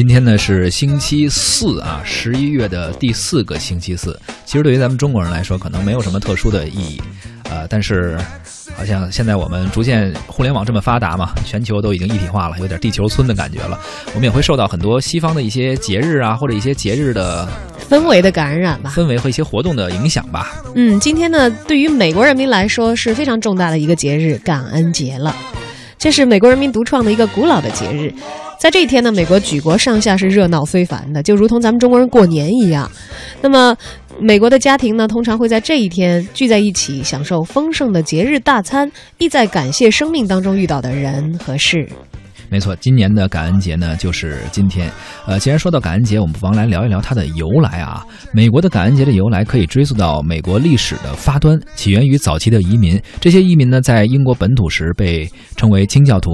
今天呢是星期四啊，十一月的第四个星期四。其实对于咱们中国人来说，可能没有什么特殊的意义，呃，但是好像现在我们逐渐互联网这么发达嘛，全球都已经一体化了，有点地球村的感觉了。我们也会受到很多西方的一些节日啊，或者一些节日的氛围的感染吧。氛围和一些活动的影响吧。嗯，今天呢，对于美国人民来说是非常重大的一个节日——感恩节了。这是美国人民独创的一个古老的节日。在这一天呢，美国举国上下是热闹非凡的，就如同咱们中国人过年一样。那么，美国的家庭呢，通常会在这一天聚在一起，享受丰盛的节日大餐，意在感谢生命当中遇到的人和事。没错，今年的感恩节呢，就是今天。呃，既然说到感恩节，我们不妨来聊一聊它的由来啊。美国的感恩节的由来可以追溯到美国历史的发端，起源于早期的移民。这些移民呢，在英国本土时被称为清教徒，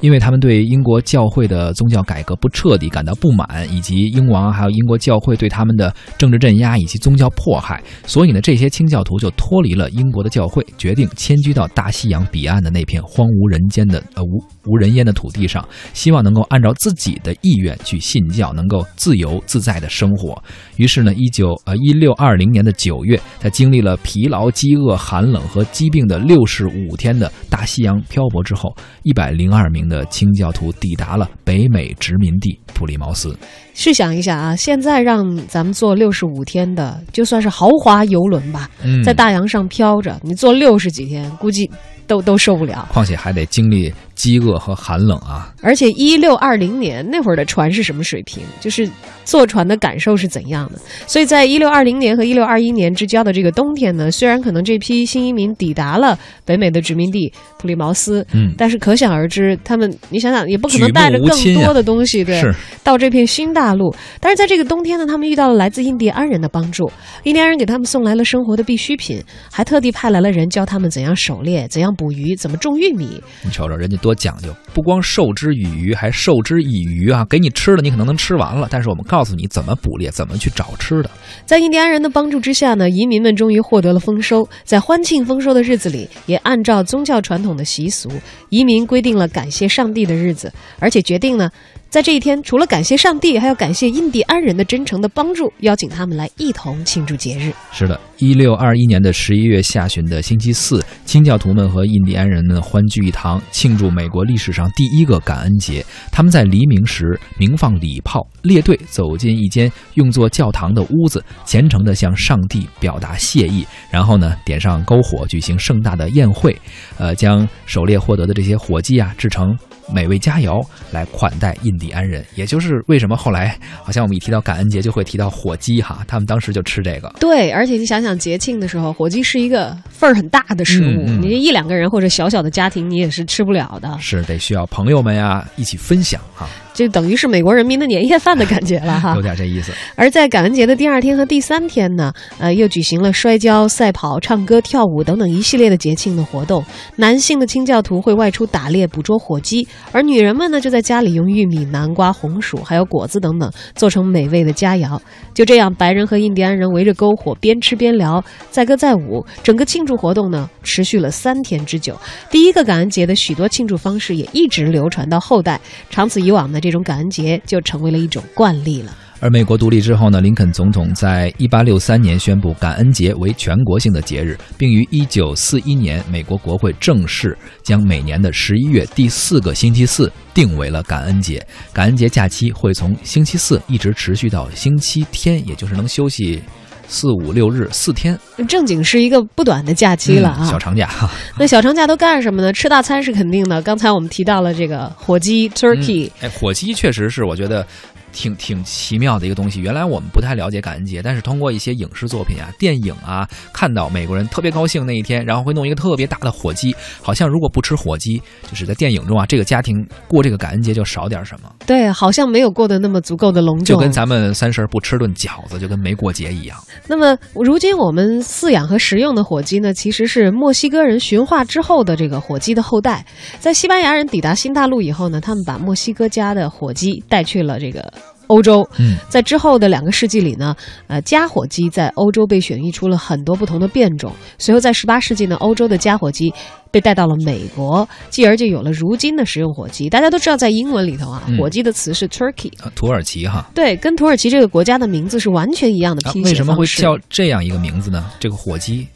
因为他们对英国教会的宗教改革不彻底感到不满，以及英王还有英国教会对他们的政治镇压以及宗教迫害，所以呢，这些清教徒就脱离了英国的教会，决定迁居到大西洋彼岸的那片荒无人间的呃无无人烟的土地上。希望能够按照自己的意愿去信教，能够自由自在的生活。于是呢，一九呃一六二零年的九月，在经历了疲劳、饥饿、寒冷和疾病的六十五天的大西洋漂泊之后，一百零二名的清教徒抵达了北美殖民地普利茅斯。试想一下啊，现在让咱们坐六十五天的，就算是豪华游轮吧，在大洋上飘着，你坐六十几天，估计。都都受不了，况且还得经历饥饿和寒冷啊！而且一六二零年那会儿的船是什么水平？就是坐船的感受是怎样的？所以在一六二零年和一六二一年之交的这个冬天呢，虽然可能这批新移民抵达了北美的殖民地普利茅斯，嗯，但是可想而知，他们你想想也不可能带着更多的东西，对，到这片新大陆。但是在这个冬天呢，他们遇到了来自印第安人的帮助，印第安人给他们送来了生活的必需品，还特地派来了人教他们怎样狩猎，怎样。捕鱼怎么种玉米？你瞅瞅人家多讲究，不光授之以鱼，还授之以渔啊！给你吃的，你可能能吃完了，但是我们告诉你怎么捕猎，怎么去找吃的。在印第安人的帮助之下呢，移民们终于获得了丰收。在欢庆丰收的日子里，也按照宗教传统的习俗，移民规定了感谢上帝的日子，而且决定呢。在这一天，除了感谢上帝，还要感谢印第安人的真诚的帮助，邀请他们来一同庆祝节日。是的，一六二一年的十一月下旬的星期四，清教徒们和印第安人们欢聚一堂，庆祝美国历史上第一个感恩节。他们在黎明时鸣放礼炮，列队走进一间用作教堂的屋子，虔诚地向上帝表达谢意，然后呢，点上篝火，举行盛大的宴会，呃，将狩猎获得的这些火鸡啊制成。美味佳肴来款待印第安人，也就是为什么后来好像我们一提到感恩节就会提到火鸡哈，他们当时就吃这个。对，而且你想想节庆的时候，火鸡是一个份儿很大的食物，你一两个人或者小小的家庭你也是吃不了的，是得需要朋友们呀一起分享哈。就等于是美国人民的年夜饭的感觉了哈，有点这意思。而在感恩节的第二天和第三天呢，呃，又举行了摔跤、赛跑、唱歌、跳舞等等一系列的节庆的活动。男性的清教徒会外出打猎捕捉火鸡，而女人们呢就在家里用玉米、南瓜、红薯还有果子等等做成美味的佳肴。就这样，白人和印第安人围着篝火边吃边聊，载歌载舞。整个庆祝活动呢持续了三天之久。第一个感恩节的许多庆祝方式也一直流传到后代，长此以往呢。这种感恩节就成为了一种惯例了。而美国独立之后呢，林肯总统在一八六三年宣布感恩节为全国性的节日，并于一九四一年美国国会正式将每年的十一月第四个星期四定为了感恩节。感恩节假期会从星期四一直持续到星期天，也就是能休息四五六日四天，正经是一个不短的假期了啊，小长假。那小长假都干什么呢？吃大餐是肯定的。刚才我们提到了这个火鸡 （turkey），哎，火鸡确实是我觉得。挺挺奇妙的一个东西。原来我们不太了解感恩节，但是通过一些影视作品啊、电影啊，看到美国人特别高兴那一天，然后会弄一个特别大的火鸡，好像如果不吃火鸡，就是在电影中啊，这个家庭过这个感恩节就少点什么。对，好像没有过得那么足够的隆重，就跟咱们三十不吃顿饺子，就跟没过节一样。那么，如今我们饲养和食用的火鸡呢，其实是墨西哥人驯化之后的这个火鸡的后代。在西班牙人抵达新大陆以后呢，他们把墨西哥家的火鸡带去了这个。欧洲。嗯，在之后的两个世纪里呢，呃，加火机在欧洲被选育出了很多不同的变种。随后在十八世纪呢，欧洲的加火机被带到了美国，继而就有了如今的食用火鸡。大家都知道，在英文里头啊，嗯火鸡的词是 turkey，啊土耳其哈。对，跟土耳其这个国家的名字是完全一样的啊拼写为什么会叫这样一个名字呢？这个火鸡，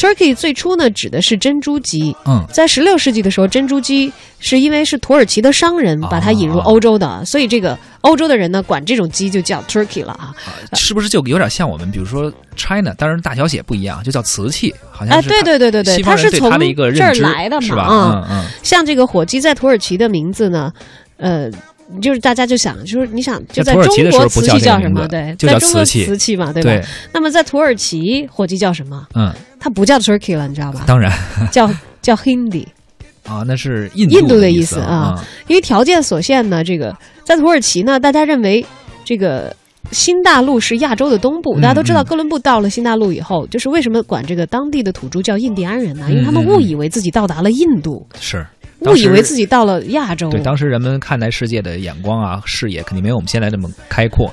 turkey 最初呢指的是珍珠鸡。嗯，在十六世纪的时候，珍珠鸡是因为是土耳其的商人把它引入哦欧洲的，所以这个欧洲的人呢管这种鸡就叫 turkey 了啊。是不是就有点像我们，比如说 China，当然大小写不一样，就叫瓷器，好像哎，是对对对对对，它是从这儿来的嘛，是吧？啊、嗯嗯，像这个火鸡在土耳其的名字呢，呃。就是大家就想，就是你想就在中国瓷器叫什么？对，就叫在中国瓷器瓷器嘛，对吧？对，那么在土耳其火鸡叫什么？嗯，它不叫 turkey 了，你知道吧？当然叫叫 hindi。啊，那是印印度的的意思思啊。因为条件所限呢，这个在土耳其呢，大家认为这个新大陆是亚洲的东部。嗯大家都知道，嗯哥伦布到了新大陆以后，就是为什么管这个当地的土著叫印第安人呢？因为他们误以为自己到达了印度，是误以为。自己到了亚洲。对，当时人们看待世界的眼光啊，视野肯定没有我们现在这么开阔，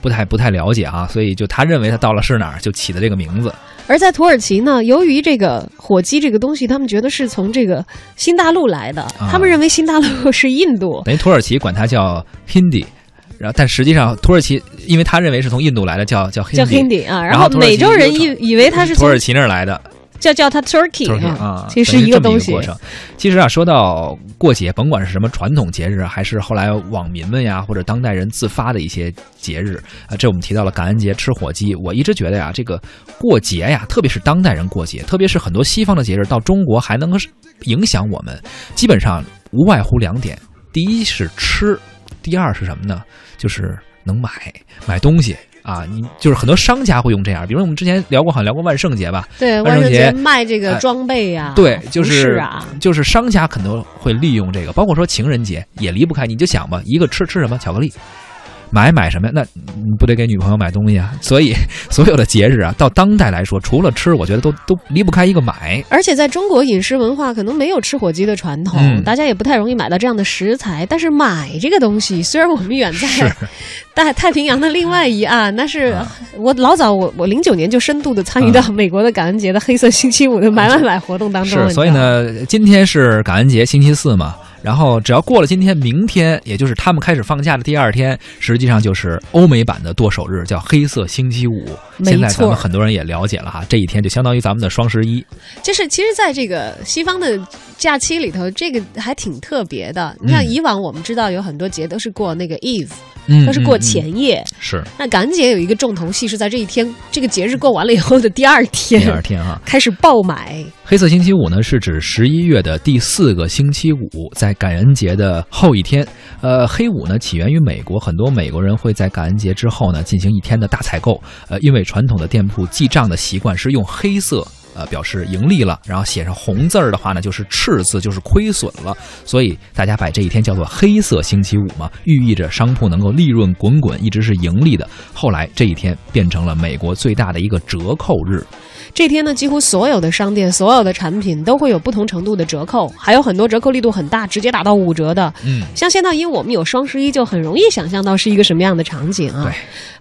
不太不太了解啊，所以就他认为他到了是哪儿，就起的这个名字。而在土耳其呢，由于这个火鸡这个东西，他们觉得是从这个新大陆来的，啊他们认为新大陆 是印度。等于土耳其管它叫 Hindi，然后但实际上土耳其因为他认为是从印度来的，叫叫 Hindi，叫 Hindi 啊，然后美洲人以以为他是从土耳其那儿来的，叫叫它 Turkey 就是啊啊，，其实一个东西。过程。其实啊，说到过节，甭管是什么传统节日，还是后来网民们呀，或者当代人自发的一些节日啊，这我们提到了感恩节吃火鸡。我一直觉得呀，这个过节呀，特别是当代人过节，特别是很多西方的节日到中国还能够影响我们，基本上无外乎两点：第一是吃，第二是什么呢？就是能买买东西。啊，你就是很多商家会用这样，比如我们之前聊过，好像聊过万圣节吧，对，万圣节节卖这个哎装备呀、对，就是啊，就是商家可能会利用这个，包括说情人节也离不开。你就想吧，一个吃吃什么巧克力，买买什么呀？那你不得给女朋友买东西啊？所以 所有的节日啊，到当代来说，除了吃，我觉得都都离不开一个买。而且在中国饮食文化可能没有吃火鸡的传统，嗯大家也不太容易买到这样的食材。但是买这个东西，虽然我们远在 大太平洋的另外一岸，但是啊我老早我我零九年就深度的参与到美国的感恩节的黑色星期五的买买买活动当中。是，所以呢，今天是感恩节，星期四嘛。然后只要过了今天，明天也就是他们开始放假的第二天，实际上就是欧美版的剁手日，叫黑色星期五。没现在咱们很多人也了解了哈，这一天就相当于咱们的双十一。就是其实，在这个西方的假期里头，这个还挺特别的。你看，嗯以往我们知道有很多节都是过那个 Eve，嗯，都是过嗯嗯前夜。是那感恩节有一个重头戏是在这一天，这个节日过完了以后的第二天，第二天哈。开始爆买。黑色星期五呢，是指十一月的第四个星期五，在感恩节的后一天。呃，黑五呢起源于美国，很多美国人会在感恩节之后呢进行一天的大采购。呃，因为传统的店铺记账的习惯是用黑色。呃，表示盈利了，然后写上红字儿的话呢，就是赤字，就是亏损了，所以大家把这一天叫做黑色星期五嘛，寓意着商铺能够利润滚滚，一直是盈利的。后来这一天变成了美国最大的一个折扣日，这天呢，几乎所有的商店、所有的产品都会有不同程度的折扣，还有很多折扣力度很大，直接打到五折的。嗯，像现在，因为我们有双十一，就很容易想象到是一个什么样的场景啊。对。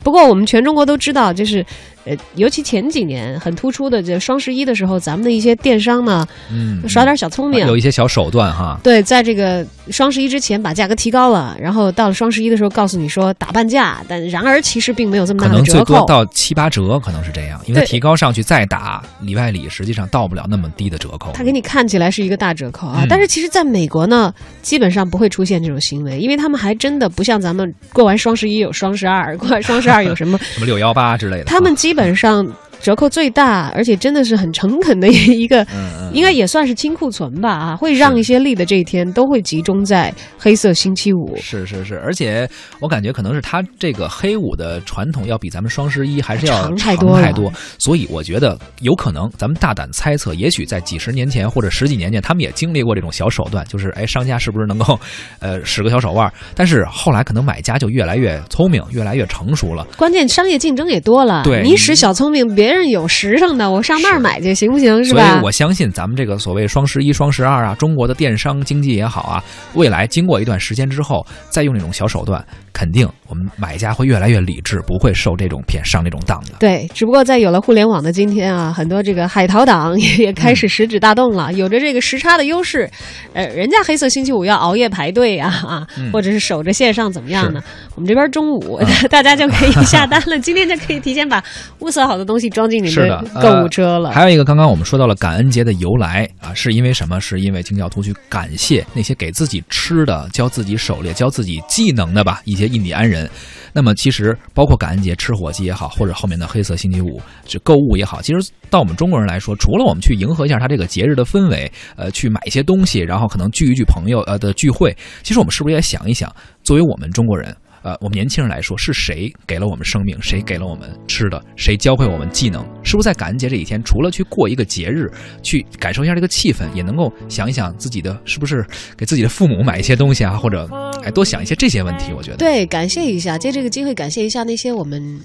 不过我们全中国都知道，就是呃，尤其前几年很突出的，这双十一的时候，咱们的一些电商呢，嗯，耍点小聪明，有一些小手段哈。对，在这个双十一之前把价格提高了，然后到了双十一的时候告诉你说打半价，但然而其实并没有这么大的折扣。多到七八折，可能是这样，因为提高上去再打里外里，实际上到不了那么低的折扣。它给你看起来是一个大折扣啊，嗯但是其实在美国呢，基本上不会出现这种行为，因为他们还真的不像咱们过完双十一有双十二，过完双十二有什么，什么六幺八之类的，他们基基本上折扣最大，而且真的是很诚恳的一个。应该也算是清库存吧啊，会让一些利的这一天都会集中在黑色星期五。是是是，而且我感觉可能是他这个黑五的传统要比咱们双十一还是要长太太多太多，所以我觉得有可能，咱们大胆猜测，也许在几十年前或者十几年前，他们也经历过这种小手段，就是哎，商家是不是能够，呃，使个小手腕？但是后来可能买家就越来越聪明，越来越成熟了。关键商业竞争也多了，对你使小聪明，别人有实诚的，我上那儿买去行不行？是吧所吧以？我相信咱们这个所谓双十一、双十二啊，中国的电商经济也好啊，未来经过一段时间之后，再用这种小手段，肯定我们买家会越来越理智，不会受这种骗、上这种当的。对，只不过在有了互联网的今天啊，很多这个海淘党也也开始食指大动了，有着这个时差的优势，呃，人家黑色星期五要熬夜排队呀啊，嗯或者是守着线上怎么样呢？我们这边中午、大家就可以下单了，今天就可以提前把物色好的东西装是的的购物车了。还有一个，刚刚我们说到了感恩节的由来啊，是因为什么？是因为清教徒去感谢那些给自己吃的、教自己狩猎、教自己技能的吧一些印第安人。那么其实包括感恩节吃火鸡也好，或者后面的黑色星期五这购物也好，其实到我们中国人来说，除了我们去迎合一下他这个节日的氛围，呃，去买一些东西，然后可能聚一聚朋友呃的聚会，其实我们是不是也想一想，作为我们中国人？呃，我们年轻人来说，是谁给了我们生命？谁给了我们吃的？谁教会我们技能？是不是在感恩节这一天，除了去过一个节日，去感受一下这个气氛，也能够想一想自己的是不是给自己的父母买一些东西啊，或者哎多想一些这些问题？我觉得对，感谢一下，借这个机会感谢一下那些我们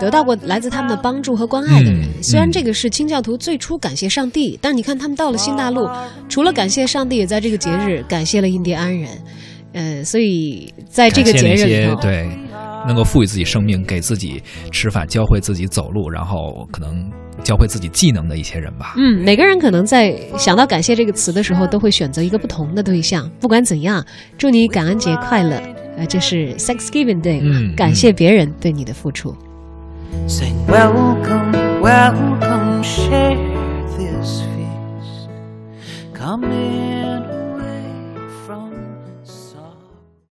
得到过来自他们的帮助和关爱的人。嗯虽然嗯这个是清教徒最初感谢上帝，但是你看他们到了新大陆，除了感谢上帝，也在这个节日感谢了印第安人。呃，所以在这个节日里，对，能够赋予自己生命、给自己吃饭、教会自己走路，然后可能教会自己技能的一些人吧。嗯，每个人可能在想到“感谢”这个词的时候，都会选择一个不同的对象。不管怎样，祝你感恩节快乐！呃，这是 Thanksgiving Day，感谢别人对你的付出。